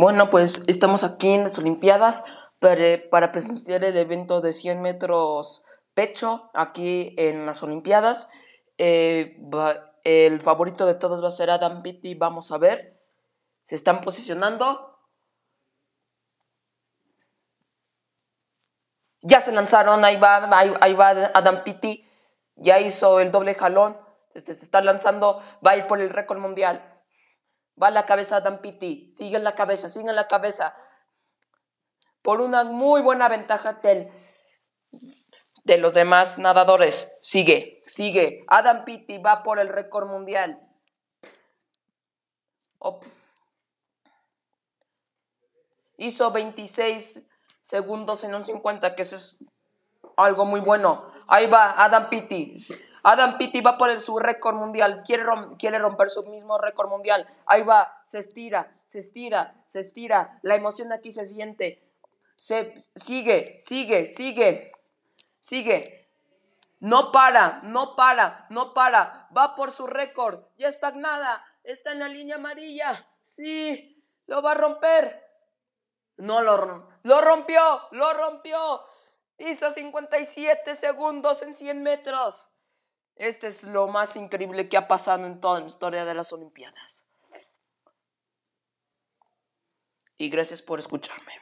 Bueno, pues estamos aquí en las Olimpiadas para, presenciar el evento de 100 metros pecho aquí en las Olimpiadas. Eh, el favorito de todos va a ser Adam Pitti. Vamos a ver. Se están posicionando. Ya se lanzaron. Ahí va, ahí, va Adam Pitti. Ya hizo el doble jalón. Se, se está lanzando. Va a ir por el récord mundial. Va la cabeza Adam Pitti. Sigue en la cabeza, sigue en la cabeza. Por una muy buena ventaja del, de los demás nadadores. Sigue, sigue. Adam Pitti va por el récord mundial. Hizo 26 segundos en un 50, que eso es algo muy bueno. Ahí va Adam Pitti. Adam Pitti va por el, su récord mundial, quiere, romper su mismo récord mundial. Ahí va, se estira, se estira, se estira. La emoción aquí se siente. Se, sigue, sigue, sigue, sigue. No para, no para, no para. Va por su récord. Ya está nada. Está en la línea amarilla. Sí, lo va a romper. No lo, lo rompió, lo rompió. Hizo 57 segundos en 100 metros. Este es lo más increíble que ha pasado en toda la historia de las Olimpiadas. Y gracias por escucharme.